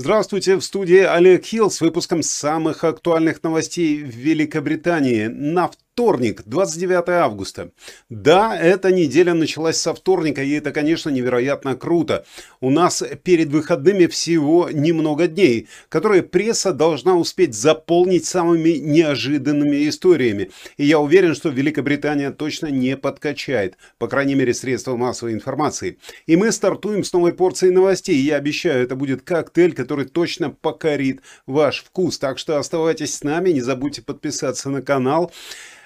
Здравствуйте, в студии Олег Хилл с выпуском самых актуальных новостей в Великобритании. На вторник, 29 августа. Да, эта неделя началась со вторника, и это, конечно, невероятно круто. У нас перед выходными всего немного дней, которые пресса должна успеть заполнить самыми неожиданными историями. И я уверен, что Великобритания точно не подкачает, по крайней мере, средства массовой информации. И мы стартуем с новой порцией новостей. Я обещаю, это будет коктейль, который точно покорит ваш вкус. Так что оставайтесь с нами, не забудьте подписаться на канал.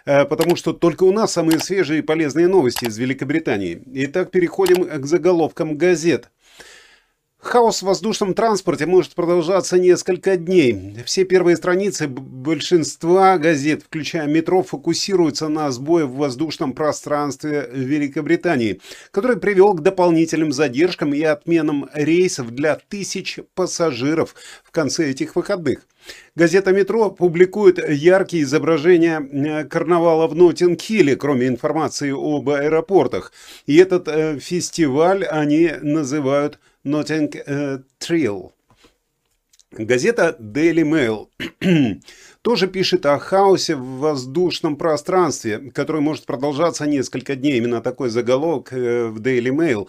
Э, потому что только у нас самые свежие и полезные новости из Великобритании. Итак, переходим к заголовкам газет. Хаос в воздушном транспорте может продолжаться несколько дней. Все первые страницы большинства газет, включая метро, фокусируются на сбое в воздушном пространстве Великобритании, который привел к дополнительным задержкам и отменам рейсов для тысяч пассажиров в конце этих выходных. Газета «Метро» публикует яркие изображения э, карнавала в Ноттинг-Хилле, кроме информации об аэропортах. И этот э, фестиваль они называют «Ноттинг э, Трилл». Газета Daily Mail тоже пишет о хаосе в воздушном пространстве, который может продолжаться несколько дней. Именно такой заголовок э, в Daily Mail.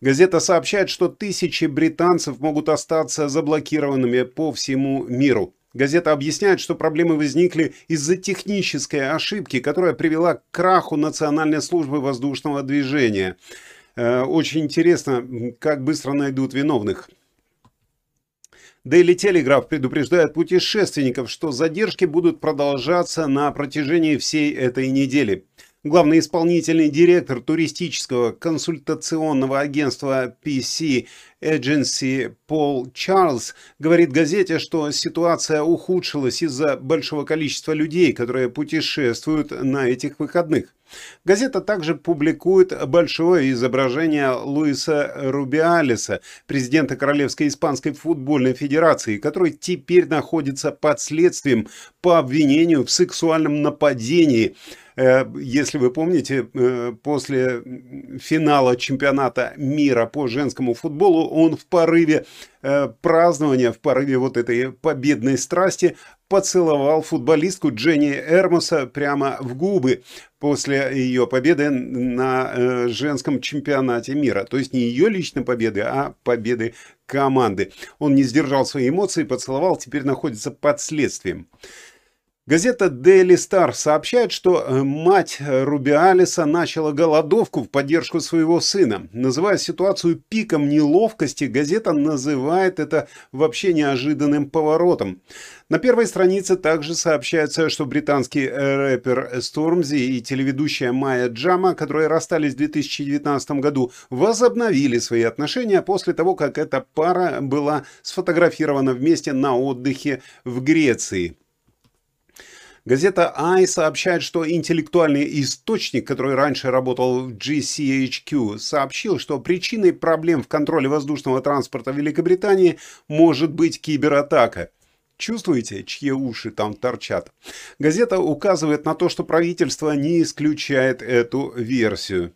Газета сообщает, что тысячи британцев могут остаться заблокированными по всему миру. Газета объясняет, что проблемы возникли из-за технической ошибки, которая привела к краху Национальной службы воздушного движения. Э, очень интересно, как быстро найдут виновных. Daily Telegraph предупреждает путешественников, что задержки будут продолжаться на протяжении всей этой недели. Главный исполнительный директор туристического консультационного агентства PC Agency Пол Чарльз говорит газете, что ситуация ухудшилась из-за большого количества людей, которые путешествуют на этих выходных. Газета также публикует большое изображение Луиса Рубиалеса, президента Королевской Испанской футбольной федерации, который теперь находится под следствием по обвинению в сексуальном нападении если вы помните, э, после финала чемпионата мира по женскому футболу он в порыве э, празднования, в порыве вот этой победной страсти поцеловал футболистку Дженни Эрмоса прямо в губы после ее победы на женском чемпионате мира. То есть не ее личной победы, а победы команды. Он не сдержал свои эмоции, поцеловал, теперь находится под следствием. Газета Daily Star сообщает, что э, мать Рубиалиса начала голодовку в поддержку своего сына. Называя ситуацию пиком неловкости, газета называет это вообще неожиданным поворотом. На первой странице также сообщается, что британский рэпер Стормзи и телеведущая Майя Джама, которые расстались в 2019 году, возобновили свои отношения после того, как эта пара была сфотографирована вместе на отдыхе в Греции. Газета I сообщает, что интеллектуальный источник, который раньше работал в GCHQ, сообщил, что причиной проблем в контроле воздушного транспорта Великобритании может быть кибератака. Чувствуете, чьи уши там торчат? Газета указывает на то, что правительство не исключает эту версию.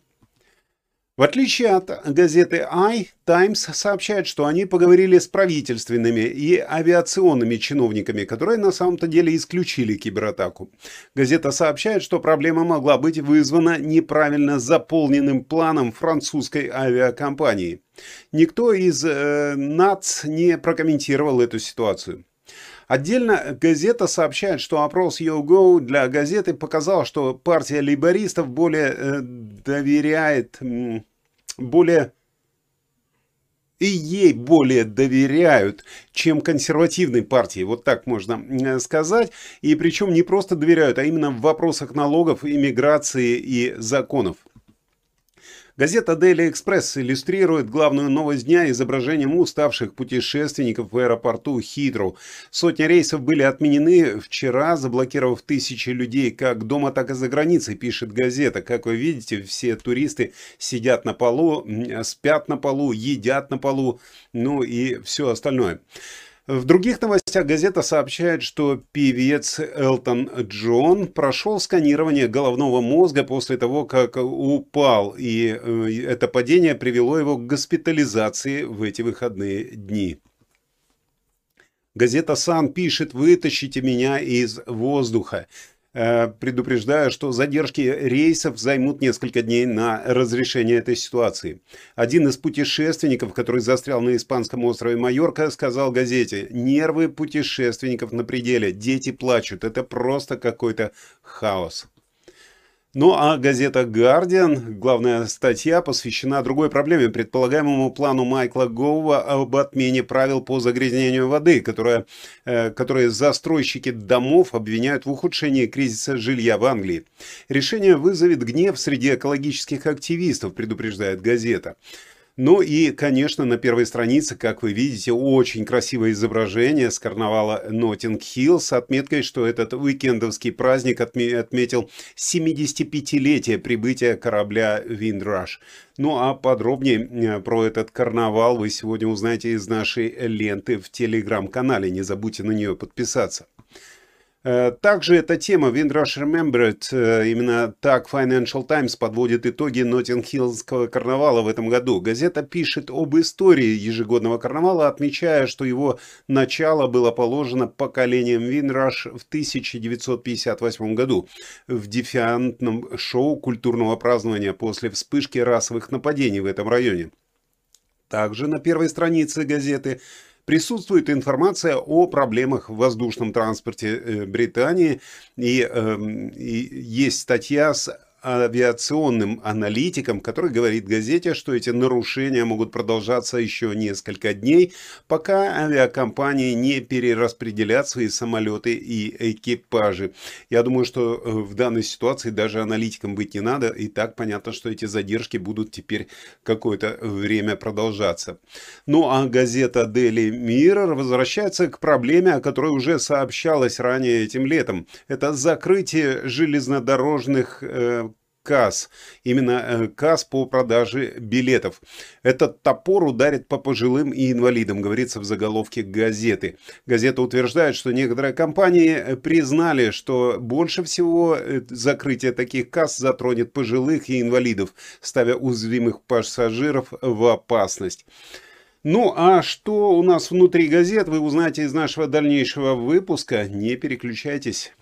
В отличие от газеты I, Times сообщает, что они поговорили с правительственными и авиационными чиновниками, которые на самом-то деле исключили кибератаку. Газета сообщает, что проблема могла быть вызвана неправильно заполненным планом французской авиакомпании. Никто из э, НАЦ не прокомментировал эту ситуацию. Отдельно газета сообщает, что опрос YouGo для газеты показал, что партия лейбористов более э, доверяет, более и ей более доверяют, чем консервативной партии, вот так можно сказать. И причем не просто доверяют, а именно в вопросах налогов, иммиграции и законов. Газета Daily Express иллюстрирует главную новость дня изображением уставших путешественников в аэропорту Хитроу. Сотни рейсов были отменены вчера, заблокировав тысячи людей как дома, так и за границей, пишет газета. Как вы видите, все туристы сидят на полу, спят на полу, едят на полу, ну и все остальное. В других новостях газета сообщает, что певец Элтон Джон прошел сканирование головного мозга после того, как упал, и э, это падение привело его к госпитализации в эти выходные дни. Газета «Сан» пишет «Вытащите меня из воздуха». Э, предупреждая, что задержки рейсов займут несколько дней на разрешение этой ситуации. Один из путешественников, который застрял на испанском острове Майорка, сказал газете, нервы путешественников на пределе, дети плачут, это просто какой-то хаос. Ну а газета «Гардиан», главная статья, посвящена другой проблеме, предполагаемому плану Майкла Гоува об отмене правил по загрязнению воды, которое, э, которые застройщики домов обвиняют в ухудшении кризиса жилья в Англии. Решение вызовет гнев среди экологических активистов, предупреждает газета. Ну и, конечно, на первой странице, как вы видите, очень красивое изображение с карнавала Ноттинг-Хилл с отметкой, что этот уикендовский праздник отметил 75-летие прибытия корабля Windrush. Ну а подробнее э, про этот карнавал вы сегодня узнаете из нашей ленты в телеграм-канале. Не забудьте на нее подписаться. Э, также эта тема Windrush Remembered, э, именно так Financial Times подводит итоги Ноттинг-Хиллского карнавала в этом году. Газета пишет об истории ежегодного карнавала, отмечая, что его начало было положено поколением Windrush в 1958 году в дефиантном шоу культурного празднования после вспышки расовых нападений в этом районе. Также на первой странице газеты присутствует информация о проблемах в воздушном транспорте э, Британии, и, эм, и есть статья с авиационным аналитиком, который говорит газете, что эти нарушения могут продолжаться еще несколько дней, пока авиакомпании не перераспределят свои самолеты и экипажи. Я думаю, что э, в данной ситуации даже аналитикам быть не надо, и так понятно, что эти задержки будут теперь какое-то время продолжаться. Ну а газета Daily Mirror возвращается к проблеме, о которой уже сообщалось ранее этим летом. Это закрытие железнодорожных касс, именно э, касс по продаже билетов. Этот топор ударит по пожилым и инвалидам, говорится в заголовке газеты. Газета утверждает, что некоторые компании э, признали, что больше всего э, закрытие таких касс затронет пожилых и инвалидов, ставя уязвимых пассажиров в опасность. Ну, а что у нас внутри газет, вы узнаете из нашего дальнейшего выпуска. Не переключайтесь.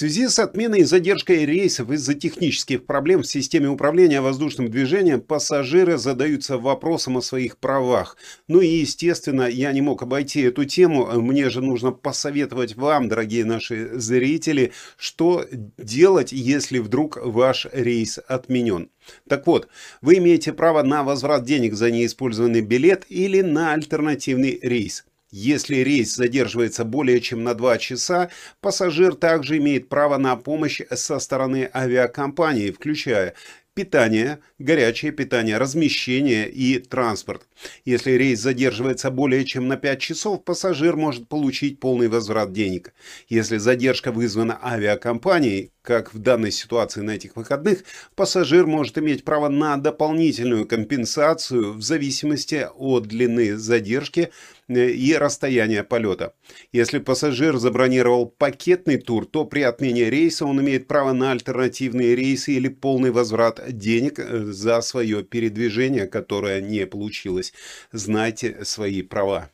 Связи с отменой и задержкой рейсов из-за технических проблем в системе управления воздушным движением пассажиры задаются вопросом о своих правах. Ну и, естественно, я не мог обойти эту тему. Мне же нужно посоветовать вам, дорогие наши зрители, что делать, если вдруг ваш рейс отменен. Так вот, вы имеете право на возврат денег за неиспользованный билет или на альтернативный рейс. Если рейс задерживается более чем на 2 часа, пассажир также имеет право на помощь со стороны авиакомпании, включая питание, горячее питание, размещение и транспорт. Если рейс задерживается более чем на 5 часов, пассажир может получить полный возврат денег. Если задержка вызвана авиакомпанией, как в данной ситуации на этих выходных, пассажир может иметь право на дополнительную компенсацию в зависимости от длины задержки э, и расстояния полета. Если пассажир забронировал пакетный тур, то при отмене рейса он имеет право на альтернативные рейсы или полный возврат денег э, за свое передвижение, которое не получилось. Знайте свои права.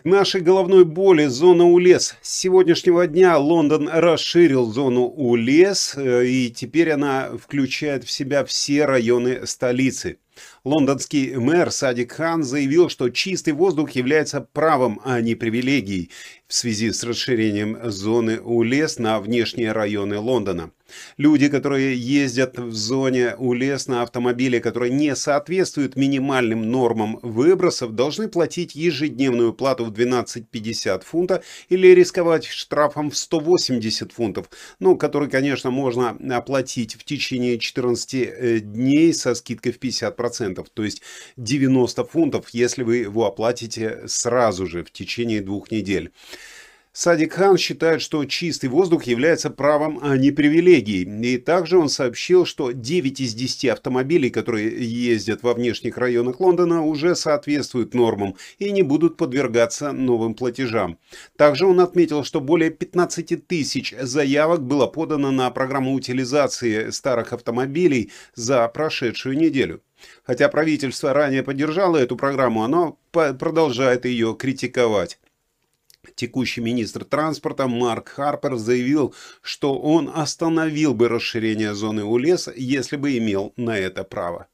К нашей головной боли зона УЛЕС. С сегодняшнего дня Лондон расширил зону УЛЕС, э, и теперь она включает в себя все районы столицы. Лондонский мэр Садик Хан заявил, что чистый воздух является правом, а не привилегией в связи с расширением зоны УЛЕС на внешние районы Лондона. Люди, которые ездят в зоне УЛЕС на автомобиле, которые не соответствуют минимальным нормам выбросов, должны платить ежедневную плату в 12,50 фунта или рисковать штрафом в 180 фунтов, ну, который, конечно, можно оплатить в течение 14 э, дней со скидкой в 50%, то есть 90 фунтов, если вы его оплатите сразу же в течение двух недель. Садик Хан считает, что чистый воздух является правом, а не привилегией. И также он сообщил, что 9 из 10 автомобилей, которые ездят во внешних районах Лондона, уже соответствуют нормам и не будут подвергаться новым платежам. Также он отметил, что более 15 тысяч заявок было подано на программу утилизации старых автомобилей за прошедшую неделю. Хотя правительство ранее поддержало эту программу, оно продолжает ее критиковать. Текущий министр транспорта Марк Харпер заявил, что он остановил бы расширение зоны УЛЕС, если бы имел на это право.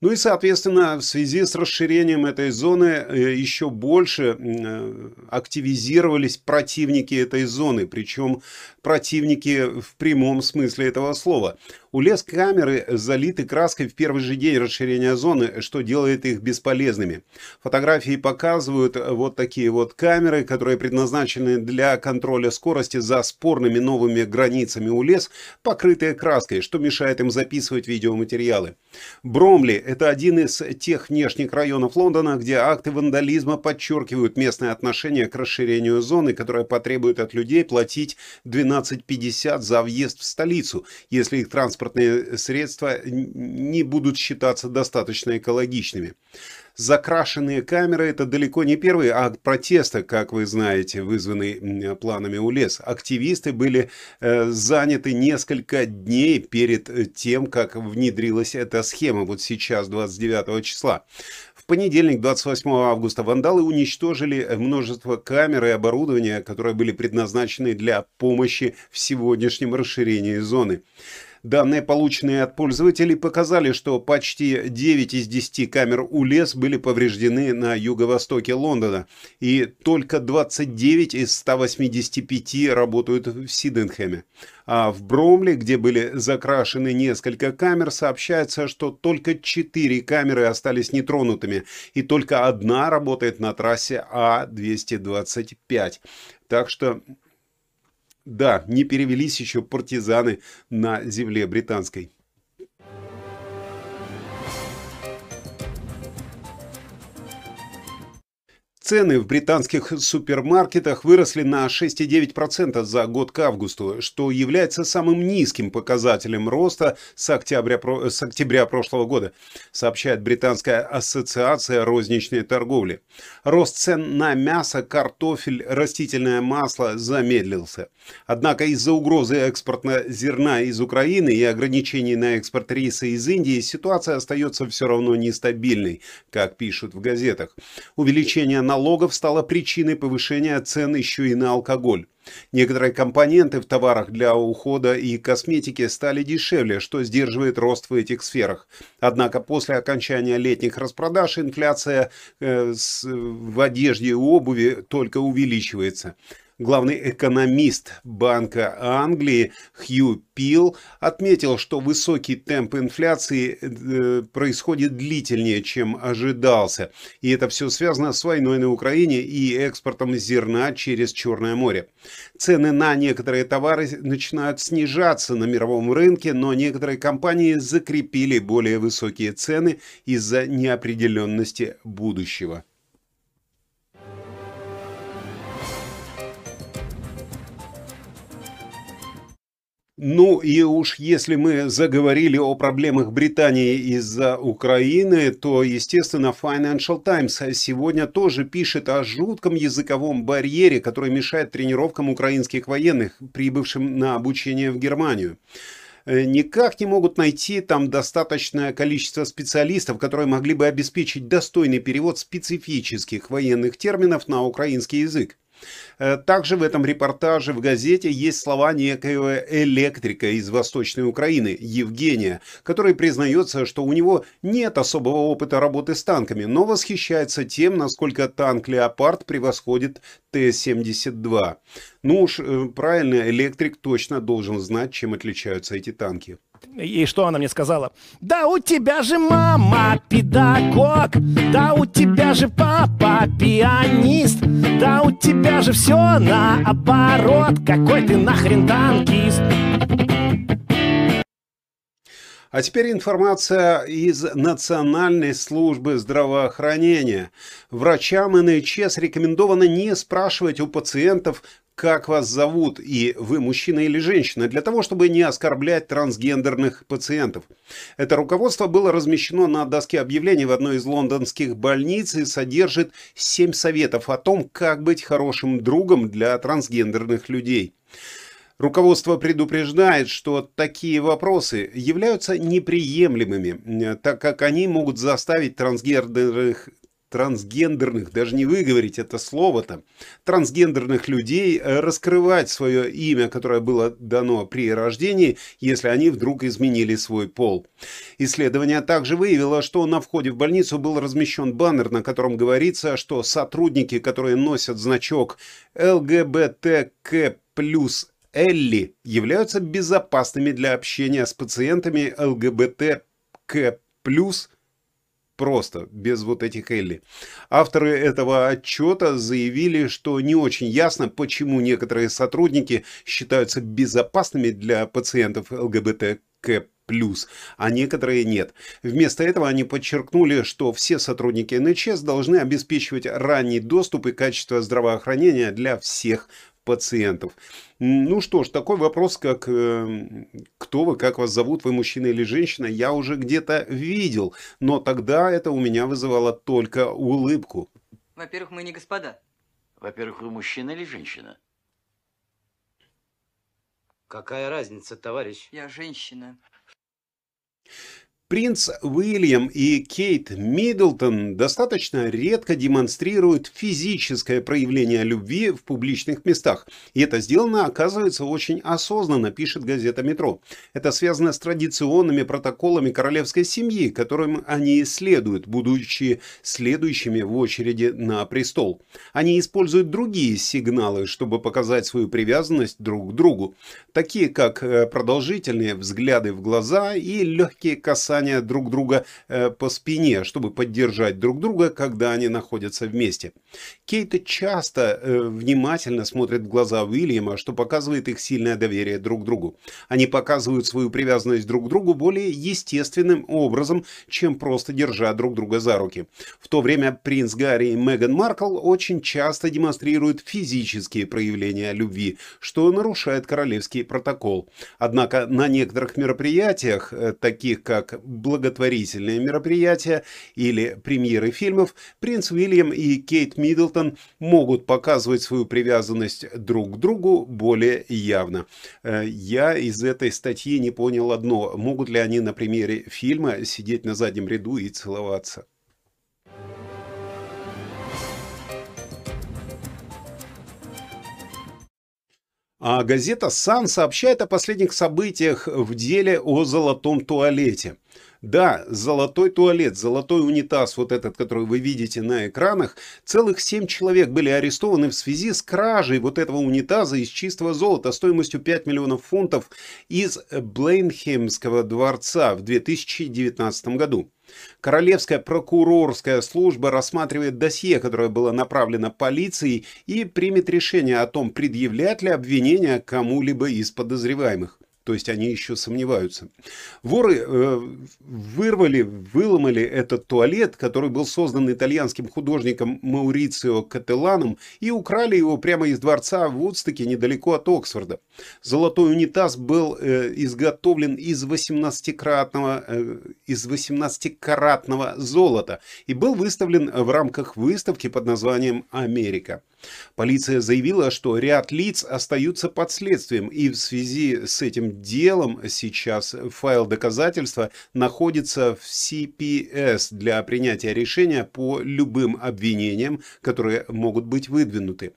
Ну и, соответственно, в связи с расширением этой зоны э, еще больше э, активизировались противники этой зоны, причем противники в прямом смысле этого слова. У лес камеры залиты краской в первый же день расширения зоны, что делает их бесполезными. Фотографии показывают вот такие вот камеры, которые предназначены для контроля скорости за спорными новыми границами у лес, покрытые краской, что мешает им записывать видеоматериалы. Бромли – это один из тех внешних районов Лондона, где акты вандализма подчеркивают местное отношение к расширению зоны, которое потребует от людей платить 12,50 за въезд в столицу, если их транспорт транспортные средства не будут считаться достаточно экологичными. Закрашенные камеры – это далеко не первый акт протеста, как вы знаете, вызванный планами УЛЕС. Активисты были э, заняты несколько дней перед э, тем, как внедрилась эта схема, вот сейчас, 29 числа. В понедельник, 28 августа, вандалы уничтожили множество камер и оборудования, которые были предназначены для помощи в сегодняшнем расширении зоны. Данные, полученные от пользователей, показали, что почти 9 из 10 камер УЛЕС были повреждены на юго-востоке Лондона, и только 29 из 185 работают в Сиденхэме. А в Бромле, где были закрашены несколько камер, сообщается, что только 4 камеры остались нетронутыми, и только одна работает на трассе А225. Так что да, не перевелись еще партизаны на земле британской. Цены в британских супермаркетах выросли на 6,9% за год к августу, что является самым низким показателем роста с октября, с октября прошлого года, сообщает Британская ассоциация розничной торговли. Рост цен на мясо, картофель, растительное масло замедлился. Однако из-за угрозы экспорта зерна из Украины и ограничений на экспорт риса из Индии ситуация остается все равно нестабильной, как пишут в газетах. Увеличение налогов налогов стало причиной повышения цен еще и на алкоголь. Некоторые компоненты в товарах для ухода и косметики стали дешевле, что сдерживает рост в этих сферах. Однако после окончания летних распродаж инфляция э, в одежде и обуви только увеличивается. Главный экономист Банка Англии Хью Пил отметил, что высокий темп инфляции э, происходит длительнее, чем ожидался. И это все связано с войной на Украине и экспортом зерна через Черное море. Цены на некоторые товары начинают снижаться на мировом рынке, но некоторые компании закрепили более высокие цены из-за неопределенности будущего. Ну и уж если мы заговорили о проблемах Британии из-за Украины, то, естественно, Financial Times сегодня тоже пишет о жутком языковом барьере, который мешает тренировкам украинских военных, прибывшим на обучение в Германию э, никак не могут найти там достаточное количество специалистов, которые могли бы обеспечить достойный перевод специфических военных терминов на украинский язык. Э, также в этом репортаже в газете есть слова некоего электрика из Восточной Украины, Евгения, который признается, что у него нет особого опыта работы с танками, но восхищается тем, насколько танк «Леопард» превосходит Т-72. Ну уж э, правильно, электрик точно должен знать, чем отличаются эти танки. И что она мне сказала? Да у тебя же мама педагог, да у тебя же папа пианист, да у тебя же все наоборот, какой ты нахрен танкист. А теперь информация из Национальной службы здравоохранения. Врачам НХС рекомендовано не спрашивать у пациентов, как вас зовут и вы мужчина или женщина, для того, чтобы не оскорблять трансгендерных пациентов. Это руководство было размещено на доске объявлений в одной из лондонских больниц и содержит 7 советов о том, как быть хорошим другом для трансгендерных людей. Руководство предупреждает, что такие вопросы являются неприемлемыми, так как они могут заставить трансгендерных трансгендерных, даже не выговорить это слово-то, трансгендерных людей э, раскрывать свое имя, которое было дано при рождении, если они вдруг изменили свой пол. Исследование также выявило, что на входе в больницу был размещен баннер, на котором говорится, что сотрудники, которые носят значок ЛГБТК плюс Элли являются безопасными для общения с пациентами ЛГБТК+, просто, без вот этих Элли. Авторы этого отчета заявили, что не очень ясно, почему некоторые сотрудники считаются безопасными для пациентов ЛГБТК+, а некоторые нет. Вместо этого они подчеркнули, что все сотрудники НХС должны обеспечивать ранний доступ и качество здравоохранения для всех пациентов. Ну что ж, такой вопрос, как э, кто вы, как вас зовут, вы мужчина или женщина, я уже где-то видел, но тогда это у меня вызывало только улыбку. Во-первых, мы не господа. Во-первых, вы мужчина или женщина? Какая разница, товарищ? Я женщина. Принц Уильям и Кейт Миддлтон достаточно редко демонстрируют физическое проявление любви в публичных местах. И это сделано, оказывается, очень осознанно, пишет газета «Метро». Это связано с традиционными протоколами королевской семьи, которым они следуют, будучи следующими в очереди на престол. Они используют другие сигналы, чтобы показать свою привязанность друг к другу, такие как э, продолжительные взгляды в глаза и легкие касания касания друг друга э, по спине, чтобы поддержать друг друга, когда они находятся вместе. Кейт часто э, внимательно смотрит в глаза Уильяма, что показывает их сильное доверие друг другу. Они показывают свою привязанность друг к другу более естественным образом, чем просто держа друг друга за руки. В то время принц Гарри и Меган Маркл очень часто демонстрируют физические проявления любви, что нарушает королевский протокол. Однако на некоторых мероприятиях, э, таких как благотворительные мероприятия или премьеры фильмов, принц Уильям и Кейт Миддлтон могут показывать свою привязанность друг к другу более явно. Э, я из этой статьи не понял одно. Могут ли они на примере фильма сидеть на заднем ряду и целоваться? А газета «Сан» сообщает о последних событиях в деле о золотом туалете. Да, золотой туалет, золотой унитаз, вот этот, который вы видите на экранах, целых семь человек были арестованы в связи с кражей вот этого унитаза из чистого золота стоимостью 5 миллионов фунтов из Блейнхемского дворца в 2019 году. Королевская прокурорская служба рассматривает досье, которое было направлено полицией и примет решение о том, предъявлять ли обвинения кому-либо из подозреваемых то есть они еще сомневаются. Воры э, вырвали, выломали этот туалет, который был создан итальянским художником Маурицио Кателаном, и украли его прямо из дворца в Вудстоке, недалеко от Оксфорда. Золотой унитаз был э, изготовлен из 18-кратного, э, из 18-каратного золота и был выставлен в рамках выставки под названием «Америка». Полиция заявила, что ряд лиц остаются под следствием, и в связи с этим делом сейчас файл доказательства находится в CPS для принятия решения по любым обвинениям, которые могут быть выдвинуты.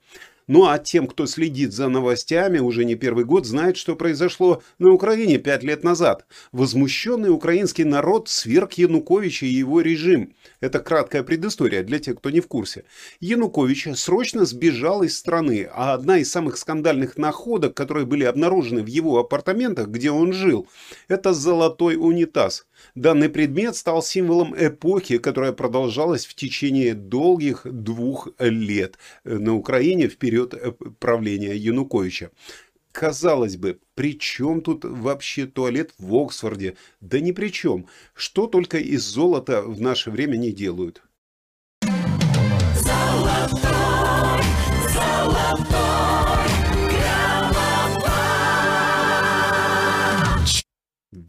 Ну а тем, кто следит за новостями уже не первый год, знает, что произошло на Украине пять лет назад. Возмущенный украинский народ сверг Януковича и его режим. Это краткая предыстория для тех, кто не в курсе. Янукович срочно сбежал из страны, а одна из самых скандальных находок, которые были обнаружены в его апартаментах, где он жил, это золотой унитаз. Данный предмет стал символом эпохи, которая продолжалась в течение долгих двух лет на Украине в период э, правления Януковича. Казалось бы, при чем тут вообще туалет в Оксфорде? Да ни при чем. Что только из золота в наше время не делают. Золотой, золотой,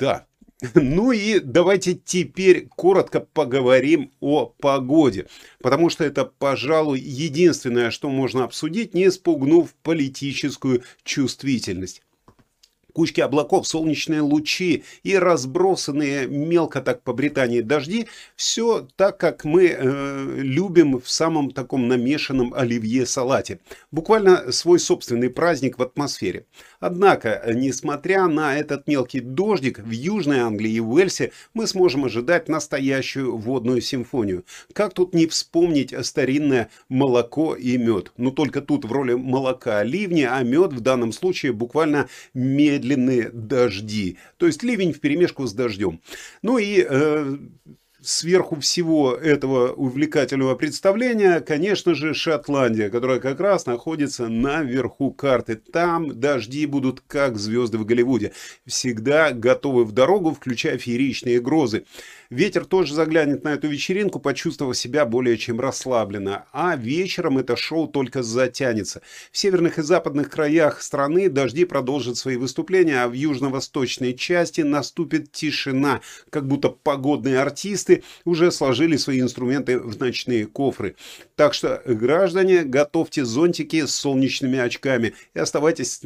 да, ну и давайте теперь коротко поговорим о погоде, потому что это, пожалуй, единственное, что можно обсудить, не спугнув политическую чувствительность кучки облаков, солнечные лучи и разбросанные мелко так по Британии дожди, все так, как мы э, любим в самом таком намешанном оливье-салате. Буквально свой собственный праздник в атмосфере. Однако, несмотря на этот мелкий дождик, в Южной Англии и Уэльсе мы сможем ожидать настоящую водную симфонию. Как тут не вспомнить старинное молоко и мед? Но только тут в роли молока ливни, а мед в данном случае буквально медленные дожди. То есть ливень в перемешку с дождем. Ну и э, сверху всего этого увлекательного представления, конечно же, Шотландия, которая как раз находится наверху карты. Там дожди будут как звезды в Голливуде. Всегда готовы в дорогу, включая фееричные грозы. Ветер тоже заглянет на эту вечеринку, почувствовав себя более чем расслабленно. А вечером это шоу только затянется. В северных и западных краях страны дожди продолжат свои выступления, а в южно-восточной части наступит тишина, как будто погодные артисты уже сложили свои инструменты в ночные кофры. Так что, граждане, готовьте зонтики с солнечными очками и оставайтесь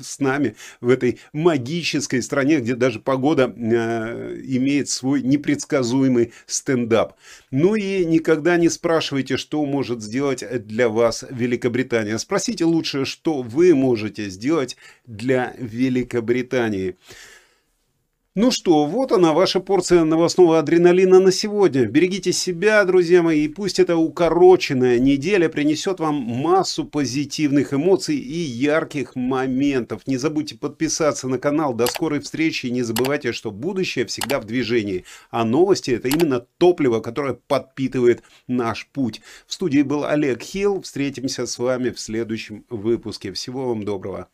с нами в этой магической стране, где даже погода э, имеет свой непредсказуемый предсказуемый стендап. Ну и никогда не спрашивайте, что может сделать для вас Великобритания. Спросите лучше, что вы можете сделать для Великобритании. Ну что, вот она, ваша порция новостного адреналина на сегодня. Берегите себя, друзья мои, и пусть эта укороченная неделя принесет вам массу позитивных эмоций и ярких моментов. Не забудьте подписаться на канал. До скорой встречи и не забывайте, что будущее всегда в движении. А новости это именно топливо, которое подпитывает наш путь. В студии был Олег Хилл. Встретимся с вами в следующем выпуске. Всего вам доброго.